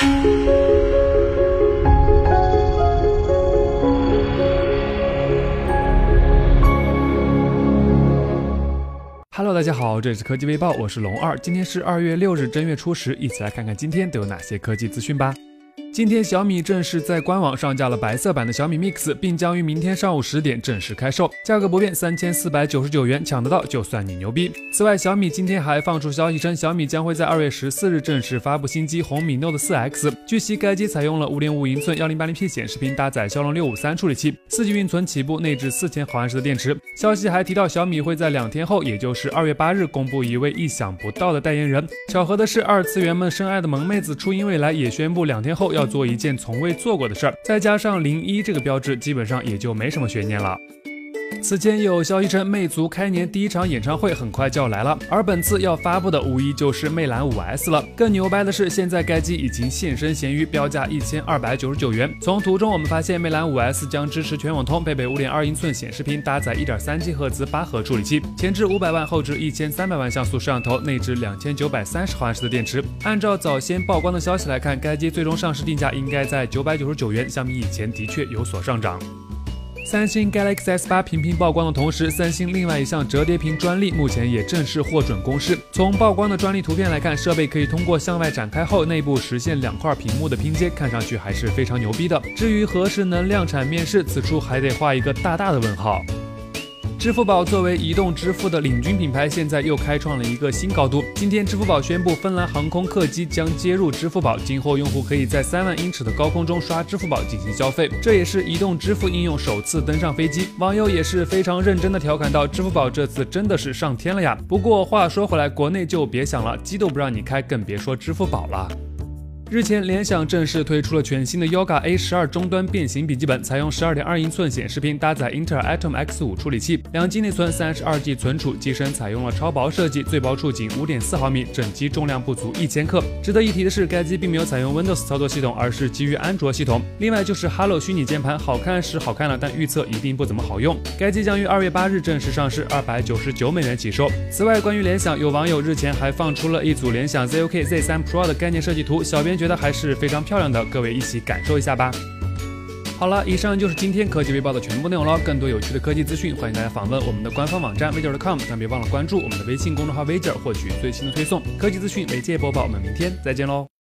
Hello，大家好，这里是科技微报，我是龙二，今天是二月六日正月初十，一起来看看今天都有哪些科技资讯吧。今天小米正式在官网上架了白色版的小米 Mix，并将于明天上午十点正式开售，价格不变，三千四百九十九元，抢得到就算你牛逼。此外，小米今天还放出消息称，小米将会在二月十四日正式发布新机红米 Note 四 X。据悉，该机采用了五点五英寸幺零八零 P 显示屏，搭载骁龙六五三处理器，四 G 运存起步，内置四千毫安时的电池。消息还提到，小米会在两天后，也就是二月八日公布一位意想不到的代言人。巧合的是，二次元们深爱的萌妹子初音未来也宣布两天后要做一件从未做过的事儿，再加上零一这个标志，基本上也就没什么悬念了。此前有消息称，魅族开年第一场演唱会很快就要来了，而本次要发布的无疑就是魅蓝 5S 了。更牛掰的是，现在该机已经现身闲鱼，标价一千二百九十九元。从图中我们发现，魅蓝 5S 将支持全网通，配备五点二英寸显示屏，搭载一点三 G 赫兹八核处理器，前置五百万，后置一千三百万像素摄像头，内置两千九百三十毫安时的电池。按照早先曝光的消息来看，该机最终上市定价应该在九百九十九元，相比以前的确有所上涨。三星 Galaxy S 八频频曝光的同时，三星另外一项折叠屏专利目前也正式获准公示。从曝光的专利图片来看，设备可以通过向外展开后，内部实现两块屏幕的拼接，看上去还是非常牛逼的。至于何时能量产面世，此处还得画一个大大的问号。支付宝作为移动支付的领军品牌，现在又开创了一个新高度。今天，支付宝宣布，芬兰航空客机将接入支付宝，今后用户可以在三万英尺的高空中刷支付宝进行消费。这也是移动支付应用首次登上飞机。网友也是非常认真的调侃道：“支付宝这次真的是上天了呀！”不过话说回来，国内就别想了，机都不让你开，更别说支付宝了。日前，联想正式推出了全新的 Yoga A 十二终端变形笔记本，采用十二点二英寸显示屏，搭载英特尔 Atom X 五处理器，两 G 内存，三十二 G 存储，机身采用了超薄设计，最薄处仅五点四毫米，整机重量不足一千克。值得一提的是，该机并没有采用 Windows 操作系统，而是基于安卓系统。另外就是 Hello 虚拟键盘，好看是好看了，但预测一定不怎么好用。该机将于二月八日正式上市，二百九十九美元起售。此外，关于联想，有网友日前还放出了一组联想 ZOK Z3 Pro 的概念设计图，小编觉得还是非常。漂亮的，各位一起感受一下吧。好了，以上就是今天科技微报的全部内容了。更多有趣的科技资讯，欢迎大家访问我们的官方网站 v i d e o c o m 但别忘了关注我们的微信公众号 v i d e o 获取最新的推送。科技资讯媒介播报，我们明天再见喽。